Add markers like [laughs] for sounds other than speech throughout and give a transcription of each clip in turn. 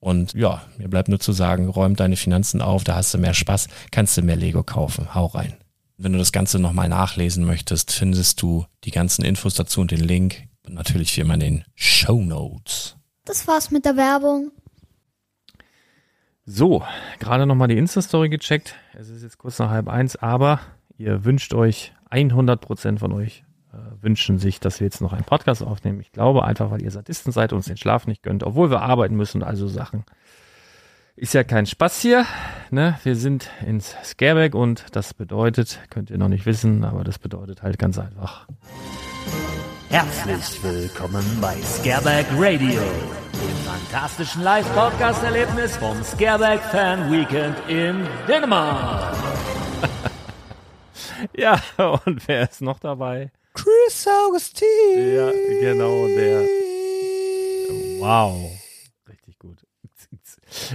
Und ja, mir bleibt nur zu sagen, räum deine Finanzen auf, da hast du mehr Spaß, kannst du mehr Lego kaufen. Hau rein. Wenn du das Ganze nochmal nachlesen möchtest, findest du die ganzen Infos dazu und den Link. Und natürlich wie immer in den Show Notes. Das war's mit der Werbung. So, gerade nochmal die Insta-Story gecheckt. Es ist jetzt kurz nach halb eins, aber ihr wünscht euch 100% von euch wünschen sich, dass wir jetzt noch einen Podcast aufnehmen. Ich glaube einfach, weil ihr Sadisten seid und uns den Schlaf nicht gönnt, obwohl wir arbeiten müssen und also Sachen. Ist ja kein Spaß hier. Ne? Wir sind ins Scareback und das bedeutet, könnt ihr noch nicht wissen, aber das bedeutet halt ganz einfach. Herzlich willkommen bei Scareback Radio, dem fantastischen Live-Podcast-Erlebnis vom Scareback Fan Weekend in Dänemark. [laughs] ja, und wer ist noch dabei? Chris Augustin. Ja, genau, der. Wow. Richtig gut.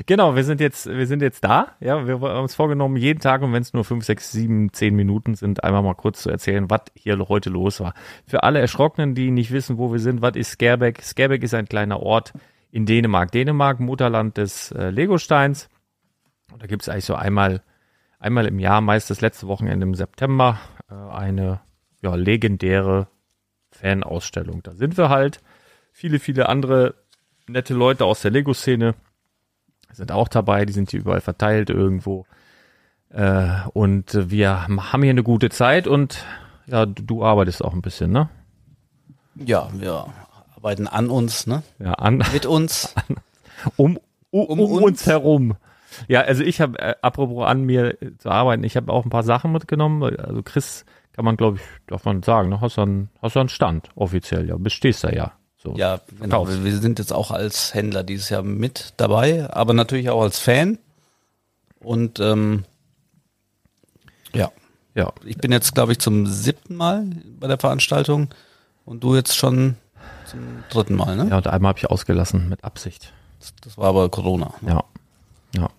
Genau, wir sind jetzt, wir sind jetzt da. Ja, wir haben uns vorgenommen, jeden Tag, und wenn es nur fünf, sechs, sieben, zehn Minuten sind, einmal mal kurz zu erzählen, was hier heute los war. Für alle Erschrockenen, die nicht wissen, wo wir sind, was ist Scareback? Scareback ist ein kleiner Ort in Dänemark. Dänemark, Mutterland des äh, Legosteins. Und da gibt es eigentlich so einmal, einmal im Jahr, meist das letzte Wochenende im September, äh, eine ja, legendäre Fanausstellung. Da sind wir halt. Viele, viele andere nette Leute aus der Lego-Szene sind auch dabei. Die sind hier überall verteilt irgendwo. Äh, und wir haben hier eine gute Zeit und ja, du, du arbeitest auch ein bisschen, ne? Ja, wir arbeiten an uns, ne? Ja, an. Mit uns. [laughs] An, um, um, um, uns. uns herum. Ja, also ich habe, äh, apropos an mir zu arbeiten, ich habe auch ein paar Sachen mitgenommen. Also Chris kann man, glaube ich, darf man sagen, ne? hast du einen, hast du einen Stand offiziell, ja, bestehst da ja. So, ja, genau. Wir sind jetzt auch als Händler dieses Jahr mit dabei, aber natürlich auch als Fan. Und ähm, ja, Ja. ich bin jetzt, glaube ich, zum siebten Mal bei der Veranstaltung und du jetzt schon zum dritten Mal, ne? Ja, und einmal habe ich ausgelassen mit Absicht. Das, das war aber Corona. Ja. Ja.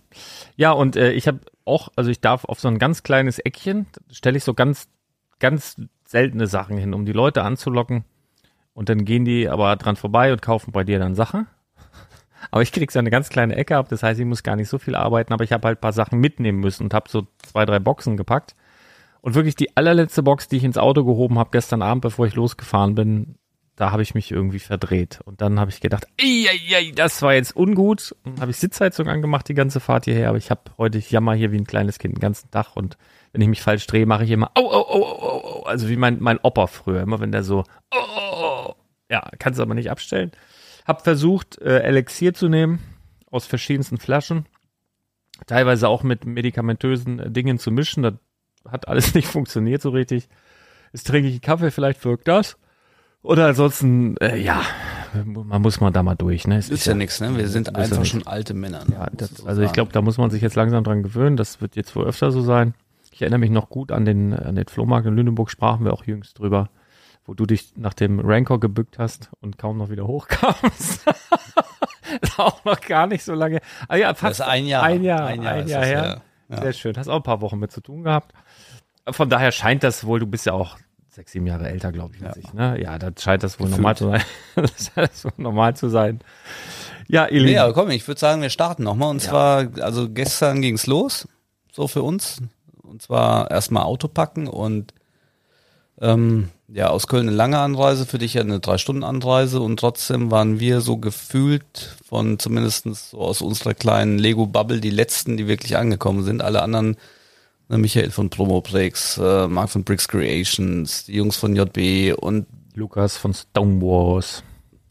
Ja, und äh, ich habe auch, also ich darf auf so ein ganz kleines Eckchen, stelle ich so ganz, ganz seltene Sachen hin, um die Leute anzulocken. Und dann gehen die aber dran vorbei und kaufen bei dir dann Sachen. [laughs] Aber ich krieg so eine ganz kleine Ecke ab, das heißt, ich muss gar nicht so viel arbeiten, aber ich habe halt paar Sachen mitnehmen müssen und habe so zwei, drei Boxen gepackt. Und wirklich die allerletzte Box, die ich ins Auto gehoben habe gestern Abend, bevor ich losgefahren bin, da habe ich mich irgendwie verdreht. Und dann habe ich gedacht, ei, ei, ei, das war jetzt ungut. Und habe ich Sitzheizung angemacht die ganze Fahrt hierher. Aber ich habe heute, ich jammer hier wie ein kleines Kind den ganzen Tag. Und wenn ich mich falsch drehe, mache ich immer, au, au, au, au, au. Also wie mein, mein Opa früher. Immer wenn der so, oh, oh, oh. ja, kannst aber nicht abstellen. Hab versucht, äh, Elixier zu nehmen aus verschiedensten Flaschen. Teilweise auch mit medikamentösen äh, Dingen zu mischen. Das hat alles [laughs] nicht funktioniert so richtig. Jetzt trinke ich einen Kaffee, vielleicht wirkt das. Oder ansonsten, äh, ja, man muss mal da mal durch. Ne? Es Ist ja nichts, ne? Wir sind Ist ja einfach nix. schon alte Männer. Ne? Ja, das, so also ich glaube, da muss man sich jetzt langsam dran gewöhnen. Das wird jetzt wohl öfter so sein. Ich erinnere mich noch gut an den, an den Flohmarkt in Lüneburg, sprachen wir auch jüngst drüber, wo du dich nach dem Rancor gebückt hast und kaum noch wieder [laughs] hochkamst. ist auch noch gar nicht so lange. Ah ja, Das fast ist ein Jahr. Ein Jahr, ein Jahr, ein ist Jahr das, her. Ja. Sehr schön. Hast auch ein paar Wochen mit zu tun gehabt. Von daher scheint das wohl, du bist ja auch sechs, sieben Jahre älter, glaube ich, Ja. ich. Ne? Ja, da scheint das wohl Gefühlt. normal zu sein. [laughs] das scheint das wohl normal zu sein. Ja, ihr aber komm, ich würde sagen, wir starten nochmal. Und Ja. zwar, also gestern ging's los, so für uns. Und zwar erstmal Auto packen und ähm, ja, aus Köln eine lange Anreise, für dich ja eine Drei-Stunden-Anreise und trotzdem waren wir so gefühlt von zumindestens so aus unserer kleinen Lego-Bubble die letzten, die wirklich angekommen sind. Alle anderen, Michael von Promoprex, äh, Mark von Bricks Creations, die Jungs von JB und Lukas von Stonewalls.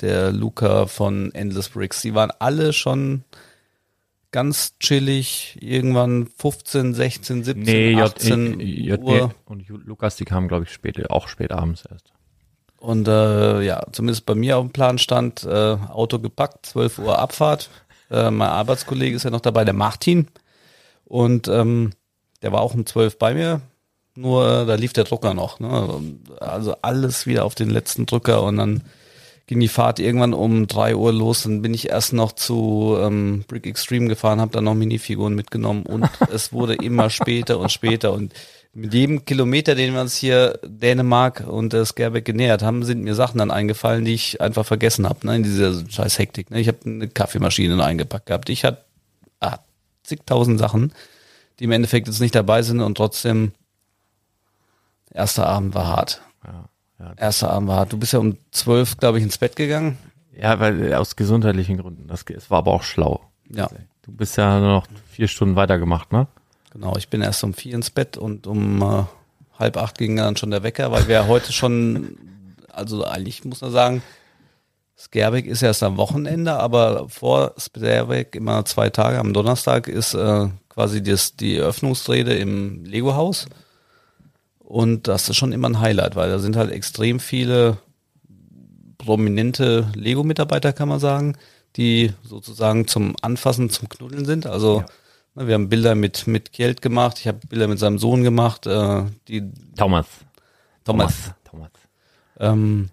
der Luca von Endless Bricks, die waren alle schon ganz chillig, irgendwann 15, 16, 17, Nee, J, 18 J, Uhr. Und Lukas, die kamen, glaube ich, spät, auch spät abends erst. Und äh, ja, zumindest bei mir auf dem Plan stand, äh, Auto gepackt, 12 Uhr Abfahrt. Äh, mein Arbeitskollege ist ja noch dabei, der Martin. Und ähm, der war auch um 12 bei mir. Nur äh, da lief der Drucker noch. Ne? Also alles wieder auf den letzten Drücker und dann ging die Fahrt irgendwann um 3 Uhr los. Dann bin ich erst noch zu ähm, Brick Extreme gefahren, habe dann noch Minifiguren mitgenommen und [laughs] es wurde immer später und später und mit jedem Kilometer, den wir uns hier Dänemark und äh, Skerbeck genähert haben, sind mir Sachen dann eingefallen, die ich einfach vergessen habe, ne, in dieser scheiß Hektik. Ne. Ich habe eine Kaffeemaschine eingepackt gehabt. Ich hatte ah, zigtausend Sachen, die im Endeffekt jetzt nicht dabei sind und trotzdem erster Abend war hart. Ja, ja. Erster Abend war hart. Du bist ja um zwölf, glaube ich, ins Bett gegangen. ja, weil äh, aus gesundheitlichen Gründen. Das, es war aber auch schlau. Ja, Du bist ja nur noch vier Stunden weitergemacht, ne? genau. Ich bin erst um vier ins Bett und um äh, halb acht ging dann schon der Wecker, weil wir heute schon, also eigentlich muss man sagen, Skerbeck ist erst am Wochenende, aber vor Skerbeck immer zwei Tage. Am Donnerstag ist äh, quasi das, die Eröffnungsrede im Lego-Haus. Und das ist schon immer ein Highlight, weil da sind halt extrem viele prominente Lego-Mitarbeiter, kann man sagen, die sozusagen zum Anfassen, zum Knuddeln sind. Also ne, wir haben Bilder mit, mit Kjeld gemacht, ich habe Bilder mit seinem Sohn gemacht, äh, die Thomas. Thomas. Thomas. ähm,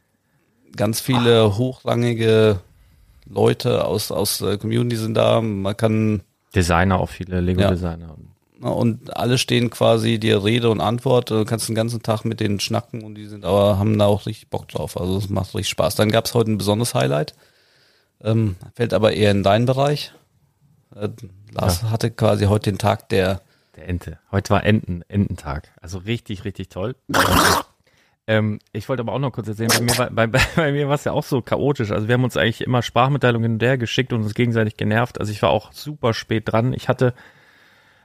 ganz viele hochrangige Leute aus, aus der Community sind da. Man kann Designer, auch viele Lego-Designer. ne, und alle stehen quasi dir Rede und Antwort. Du kannst den ganzen Tag mit denen schnacken und die sind aber haben da auch richtig Bock drauf. Also es macht richtig Spaß. Dann gab es heute ein besonderes Highlight. Ähm, fällt aber eher in deinen Bereich. Äh, Lars hatte quasi heute den Tag der Der Ente. Heute war Enten, Ententag. Also richtig, richtig toll. [laughs] ähm, ich wollte aber auch noch kurz erzählen, bei mir war bei, [laughs] bei, mir war es ja auch so chaotisch. Also wir haben uns eigentlich immer Sprachmitteilungen der geschickt und uns gegenseitig genervt. Also ich war auch super spät dran. Ich hatte,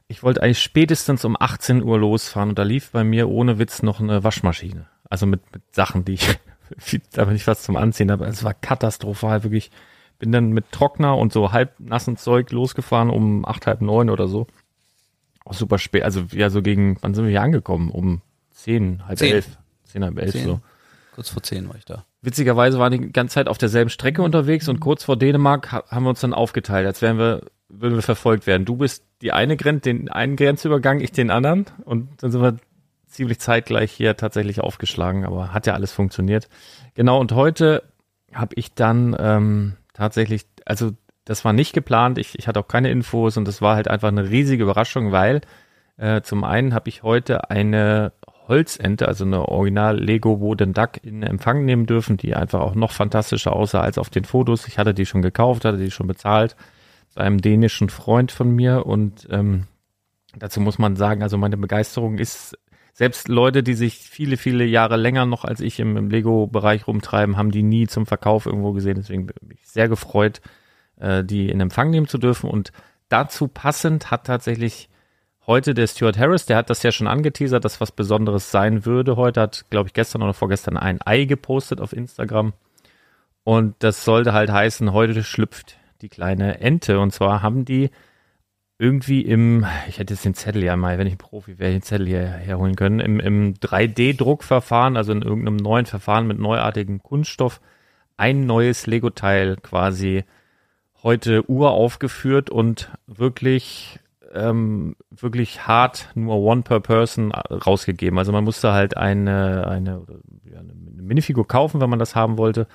ich wollte eigentlich spätestens um 18 Uhr losfahren und da lief bei mir ohne Witz noch eine Waschmaschine. Also mit, mit Sachen, die ich, da bin ich was zum Anziehen habe. Es war katastrophal, wirklich. Bin dann mit Trockner und so halb nassen Zeug losgefahren um acht, halb neun oder so. Auch super spät, also ja, so gegen, wann sind wir hier angekommen? Um zehn, halb Zehn. elf. Zehn, halb elf Zehn. so. kurz vor zehn war ich da. Witzigerweise waren die ganze Zeit auf derselben Strecke unterwegs und kurz vor Dänemark ha haben wir uns dann aufgeteilt, als wären wir, würden wir verfolgt werden. Du bist die eine Grenze, den einen Grenzübergang, ich den anderen. Und dann sind wir ziemlich zeitgleich hier tatsächlich aufgeschlagen, aber hat ja alles funktioniert. Genau, und heute habe ich dann ähm, tatsächlich, also das war nicht geplant, ich, ich hatte auch keine Infos und das war halt einfach eine riesige Überraschung, weil äh, zum einen habe ich heute eine Holzente, also eine Original Lego Wooden Duck in Empfang nehmen dürfen, die einfach auch noch fantastischer aussah als auf den Fotos. Ich hatte die schon gekauft, hatte die schon bezahlt zu einem dänischen Freund von mir und ähm, dazu muss man sagen, also meine Begeisterung ist selbst Leute, die sich viele, viele Jahre länger noch als ich im, im Lego-Bereich rumtreiben, haben die nie zum Verkauf irgendwo gesehen. Deswegen bin ich sehr gefreut, äh, die in Empfang nehmen zu dürfen. Und dazu passend hat tatsächlich heute der Stuart Harris, der hat das ja schon angeteasert, dass was Besonderes sein würde. Heute hat, glaube ich, gestern oder vorgestern ein Ei gepostet auf Instagram. Und das sollte halt heißen, heute schlüpft die kleine Ente. Und zwar haben die irgendwie im, ich hätte jetzt den Zettel ja mal, wenn ich ein Profi wäre, den Zettel hier herholen können, im, im 3D-Druckverfahren, also in irgendeinem neuen Verfahren mit neuartigem Kunststoff, ein neues Lego-Teil quasi heute uraufgeführt und wirklich, ähm, wirklich hart nur one per person rausgegeben. Also man musste halt eine, eine, eine Minifigur kaufen, wenn man das haben wollte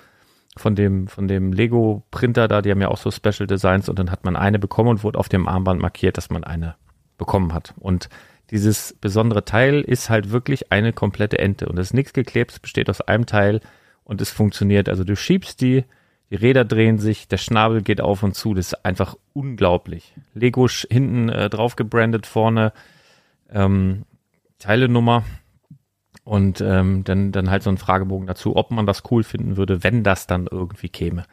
von dem, von dem Lego-Printer da, die haben ja auch so Special Designs und dann hat man eine bekommen und wurde auf dem Armband markiert, dass man eine bekommen hat. Und dieses besondere Teil ist halt wirklich eine komplette Ente und es ist nichts geklebt, es besteht aus einem Teil und es funktioniert. Also du schiebst die, die Räder drehen sich, der Schnabel geht auf und zu, das ist einfach unglaublich. Lego hinten äh, drauf gebrandet, vorne ähm, Teilenummer und ähm, dann, dann halt so ein Fragebogen dazu, ob man das cool finden würde, wenn das dann irgendwie käme.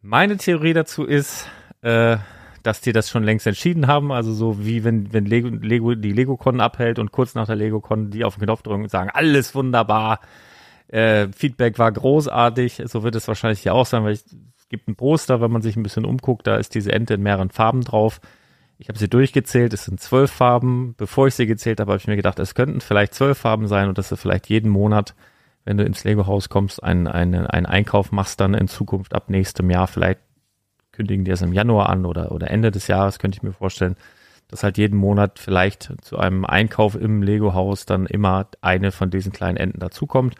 Meine Theorie dazu ist, äh, dass die das schon längst entschieden haben. Also so wie wenn, wenn Lego, Lego die Lego-Con abhält und kurz nach der Lego-Con die auf den Knopf drücken und sagen, alles wunderbar, äh, Feedback war großartig. So wird es wahrscheinlich hier auch sein, weil ich, es gibt ein Poster, wenn man sich ein bisschen umguckt, da ist diese Ente in mehreren Farben drauf. Ich habe sie durchgezählt, es sind zwölf Farben. Bevor ich sie gezählt habe, habe ich mir gedacht, es könnten vielleicht zwölf Farben sein und dass du vielleicht jeden Monat, wenn du ins Lego-Haus kommst, einen, einen, einen Einkauf machst dann in Zukunft ab nächstem Jahr. Vielleicht kündigen die es im Januar an oder, oder Ende des Jahres, könnte ich mir vorstellen, dass halt jeden Monat vielleicht zu einem Einkauf im Lego-Haus dann immer eine von diesen kleinen Enten dazukommt.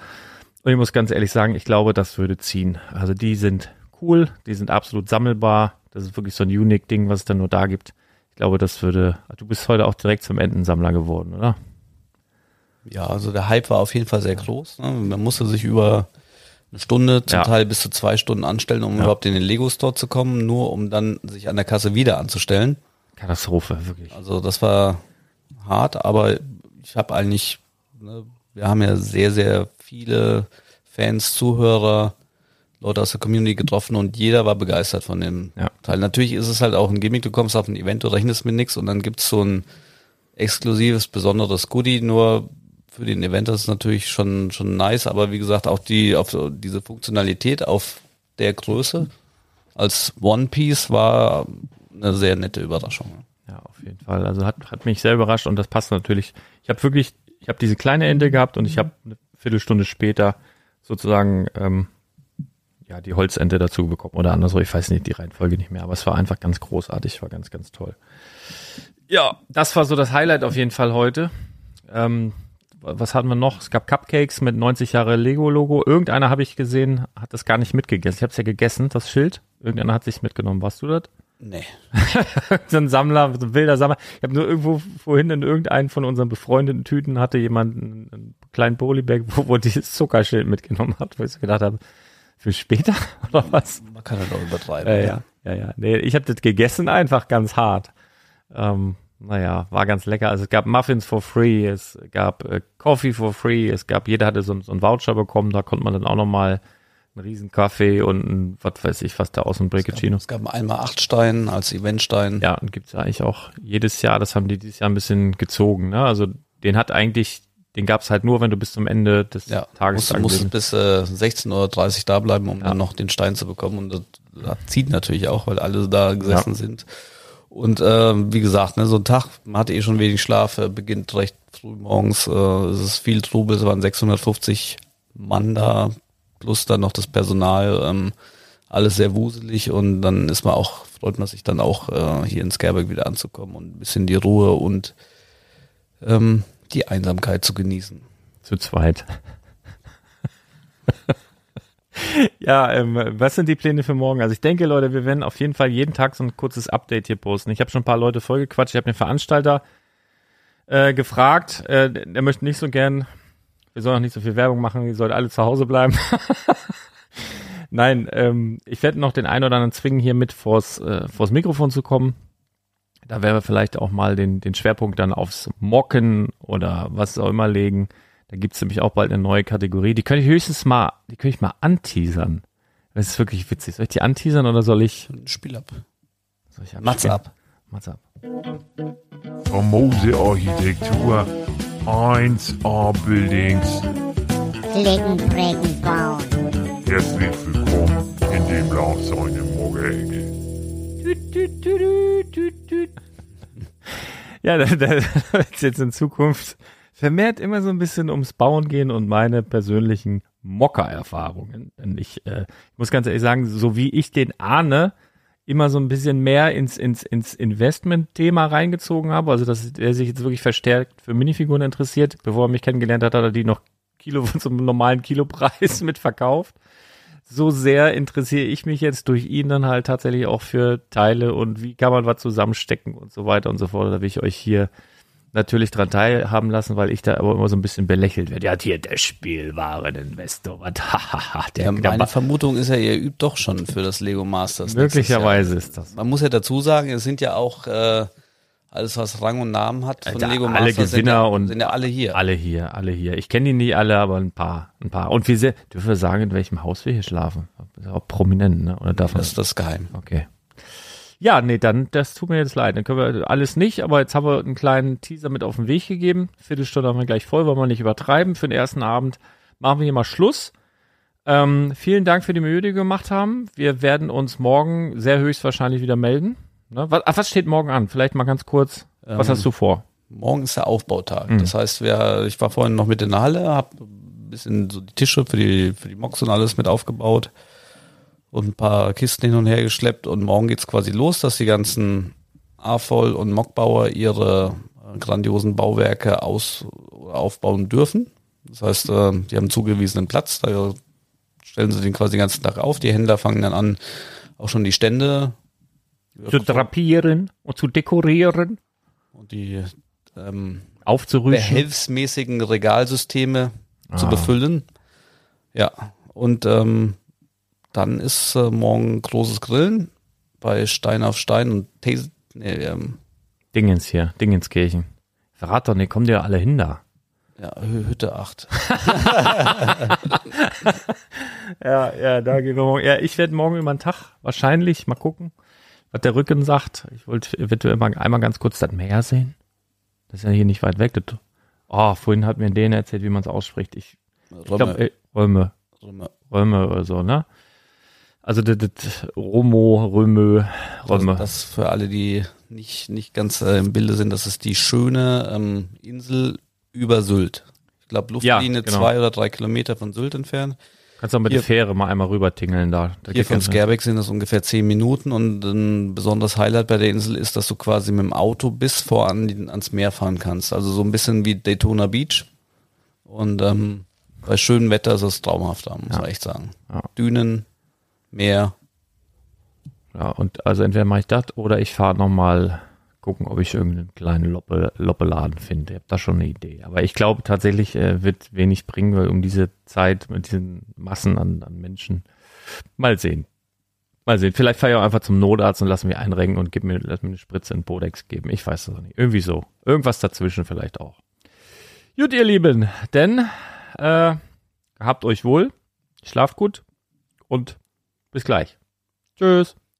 Und ich muss ganz ehrlich sagen, ich glaube, das würde ziehen. Also die sind cool, die sind absolut sammelbar. Das ist wirklich so ein Unique-Ding, was es dann nur da gibt glaube, das würde. Du bist heute auch direkt zum Entensammler geworden, oder? Ja, also der Hype war auf jeden Fall sehr groß. Ne? Man musste sich über eine Stunde, zum ja. Teil bis zu zwei Stunden anstellen, um ja. überhaupt in den Lego Store zu kommen, nur um dann sich an der Kasse wieder anzustellen. Katastrophe, wirklich. Also das war hart, aber ich habe eigentlich, ne, wir haben ja sehr, sehr viele Fans, Zuhörer, Leute aus der Community getroffen und jeder war begeistert von dem ja. Teil. Natürlich ist es halt auch ein Gimmick, du kommst auf ein Event, du rechnest mit nichts und dann gibt's so ein exklusives, besonderes Goodie, nur für den Event das ist natürlich schon, schon nice, aber wie gesagt, auch die, auf diese Funktionalität auf der Größe als One Piece war eine sehr nette Überraschung. Ja, auf jeden Fall. Also hat, hat mich sehr überrascht und das passt natürlich. Ich habe wirklich, ich habe diese kleine Ende gehabt und ich habe eine Viertelstunde später sozusagen ähm, ja, die Holzente dazu bekommen oder andersrum. Ich weiß nicht die Reihenfolge nicht mehr, aber es war einfach ganz großartig, war ganz, ganz toll. Ja, das war so das Highlight auf jeden Fall heute. Ähm, was hatten wir noch? Es gab Cupcakes mit 90 Jahre Lego-Logo. Irgendeiner habe ich gesehen, hat das gar nicht mitgegessen. Ich habe es ja gegessen, das Schild. Irgendeiner hat sich mitgenommen. Warst du das? Nee. [laughs] so ein Sammler, so ein wilder Sammler. Ich habe nur irgendwo vorhin in irgendeinen von unseren befreundeten Tüten hatte jemand einen, einen kleinen Polybag, wo, wo dieses Zuckerschild mitgenommen hat, wo ich so gedacht habe, für später [laughs] oder was? Man kann das auch übertreiben. Äh, ja, ja, ja. Nee, ich habe das gegessen einfach ganz hart. Ähm, naja, war ganz lecker. Also es gab Muffins for free, es gab äh, Coffee for free, es gab, jeder hatte so, so einen Voucher bekommen, da konnte man dann auch nochmal einen riesen Kaffee und ein, was weiß ich, was da aus dem Breakacino. Es gab, es gab einmal acht Stein als Eventstein. Ja, und gibt's eigentlich auch jedes Jahr, das haben die dieses Jahr ein bisschen gezogen, ne? Also den hat eigentlich den gab es halt nur, wenn du bis zum Ende des ja, Tages musst, musst bis äh, 16.30 Uhr da bleiben, um ja. dann noch den Stein zu bekommen. Und das, das zieht natürlich auch, weil alle da gesessen ja. sind. Und äh, wie gesagt, ne, so ein Tag, man hatte eh schon wenig Schlaf, äh, beginnt recht früh morgens, äh, es ist viel Trubel, es waren 650 Mann da, plus dann noch das Personal, ähm, alles sehr wuselig und dann ist man auch freut man sich dann auch, äh, hier in Skerberg wieder anzukommen und ein bisschen die Ruhe und ähm, die Einsamkeit zu genießen. Zu zweit. [laughs] ja, ähm, was sind die Pläne für morgen? Also ich denke, Leute, wir werden auf jeden Fall jeden Tag so ein kurzes Update hier posten. Ich habe schon ein paar Leute vollgequatscht. Ich habe den Veranstalter äh, gefragt. Äh, der möchte nicht so gern, wir sollen auch nicht so viel Werbung machen, die sollen alle zu Hause bleiben. [laughs] Nein, ähm, ich werde noch den einen oder anderen zwingen, hier mit vors, äh, vors Mikrofon zu kommen. Da werden wir vielleicht auch mal den, den Schwerpunkt dann aufs Mocken oder was auch immer legen. Da gibt's nämlich auch bald eine neue Kategorie. Die könnte ich höchstens mal, die könnte ich mal anteasern. Das ist wirklich witzig. Soll ich die anteasern oder soll ich? Spiel ab. Soll ich Mats abspielen? ab. Mats ab. Famose Architektur, 1A Buildings. Flicken, Flecken, bauen. Herzlich willkommen in dem Laufsäune Morgenecke. [laughs] Ja, da, da wird jetzt in Zukunft vermehrt immer so ein bisschen ums Bauen gehen und meine persönlichen Mocker-Erfahrungen. Denn ich, äh, ich muss ganz ehrlich sagen, so wie ich den ahne, immer so ein bisschen mehr ins, ins, ins Investment-Thema reingezogen habe, also dass er sich jetzt wirklich verstärkt für Minifiguren interessiert. Bevor er mich kennengelernt hat, hat er die noch Kilo [laughs] zum normalen Kilopreis mitverkauft. So sehr interessiere ich mich jetzt durch ihn dann halt tatsächlich auch für Teile und wie kann man was zusammenstecken und so weiter und so fort. Da will ich euch hier natürlich dran teilhaben lassen, weil ich da aber immer so ein bisschen belächelt werde. Ja, hier der Spielwareninvestor, was, [laughs] hahaha, der, Ja, der meine Vermutung ist ja, ihr übt doch schon für das Lego Masters. möglicherweise ist das. Man muss ja dazu sagen, es sind ja auch äh, alles, was Rang und Namen hat von Alter, Lego alle Masters, sind Gewinner ja, und- sind ja alle hier. Alle hier, alle hier. Ich kenne die nicht alle, aber ein paar, ein paar. Und wie sehr, dürfen wir sagen, in welchem Haus wir hier schlafen? Das ist auch prominent, ne? Oder darf man Das ist das Geheim. Okay. Ja, nee, dann, das tut mir jetzt leid. Dann können wir alles nicht, aber jetzt haben wir einen kleinen Teaser mit auf den Weg gegeben. Viertelstunde haben wir gleich voll, wollen wir nicht übertreiben. Für den ersten Abend machen wir hier mal Schluss. Ähm, vielen Dank für die Mühe, die wir gemacht haben. Wir werden uns morgen sehr höchstwahrscheinlich wieder melden. Ne? Was, was steht morgen an? Vielleicht mal ganz kurz. Was Ähm, hast du vor? Morgen ist der Aufbautag. Mhm. Das heißt, wir, ich war vorhin noch mit in der Halle, habe ein bisschen so die Tische für die, für die Mocks und alles mit aufgebaut und ein paar Kisten hin und her geschleppt. Und morgen geht's quasi los, dass die ganzen AFOL und Mockbauer ihre äh, grandiosen Bauwerke aus, aufbauen dürfen. Das heißt, äh, die haben zugewiesenen Platz, da stellen sie den quasi den ganzen Tag auf. Die Händler fangen dann an, auch schon die Stände Zu drapieren und zu dekorieren, und die ähm, aufzurüsten. behelfsmäßigen Regalsysteme zu Ah. befüllen. Ja, und ähm, dann ist äh, morgen großes Grillen bei Stein auf Stein und These, nee, ähm, Dingens hier, Dingenskirchen. Verrat doch nicht, kommen die ja alle hin da. ja, Hü- Hütte 8. [laughs] Ja, ja, da gehen wir morgen. Ja, ich werde morgen über den Tag wahrscheinlich mal gucken, was der Rücken sagt. Ich wollte eventuell mal einmal ganz kurz das Meer sehen. Das ist ja hier nicht weit weg. Das, oh, vorhin hat mir denen erzählt, wie man es ausspricht. Ich, ich glaube, Römme, Röme, Römme. Röme oder so, ne? Also das, das Romo, Römö, Röme. Das, das für alle, die nicht, nicht ganz äh, im Bilde sind, das ist die schöne ähm, Insel über Sylt. Ich glaube, Luftlinie Ja, genau. zwei oder drei Kilometer von Sylt entfernt. Kannst auch mit hier- der Fähre mal einmal rüber tingeln da. da Hier von Skerbeck sind es ungefähr zehn Minuten und ein besonderes Highlight bei der Insel ist, dass du quasi mit dem Auto bis voran ans Meer fahren kannst. Also so ein bisschen wie Daytona Beach. Und ähm, bei schönem Wetter ist es traumhaft da, muss Ja. man echt sagen. Ja. Dünen, Meer. Ja, und also entweder mache ich das oder ich fahre nochmal gucken, ob ich irgendeinen kleinen Loppe, Loppeladen finde. Ich habe da schon eine Idee. Aber ich glaube tatsächlich äh, wird wenig bringen, weil um diese Zeit mit diesen Massen an, an Menschen mal sehen. Mal sehen. Vielleicht fahre ich auch einfach zum Notarzt und lass mich einrenken und gib mir, lass mir eine Spritze in Bodex geben. Ich weiß das nicht. Irgendwie so. Irgendwas dazwischen vielleicht auch. Gut, ihr Lieben, denn äh, habt euch wohl, schlaft gut und bis gleich. Tschüss.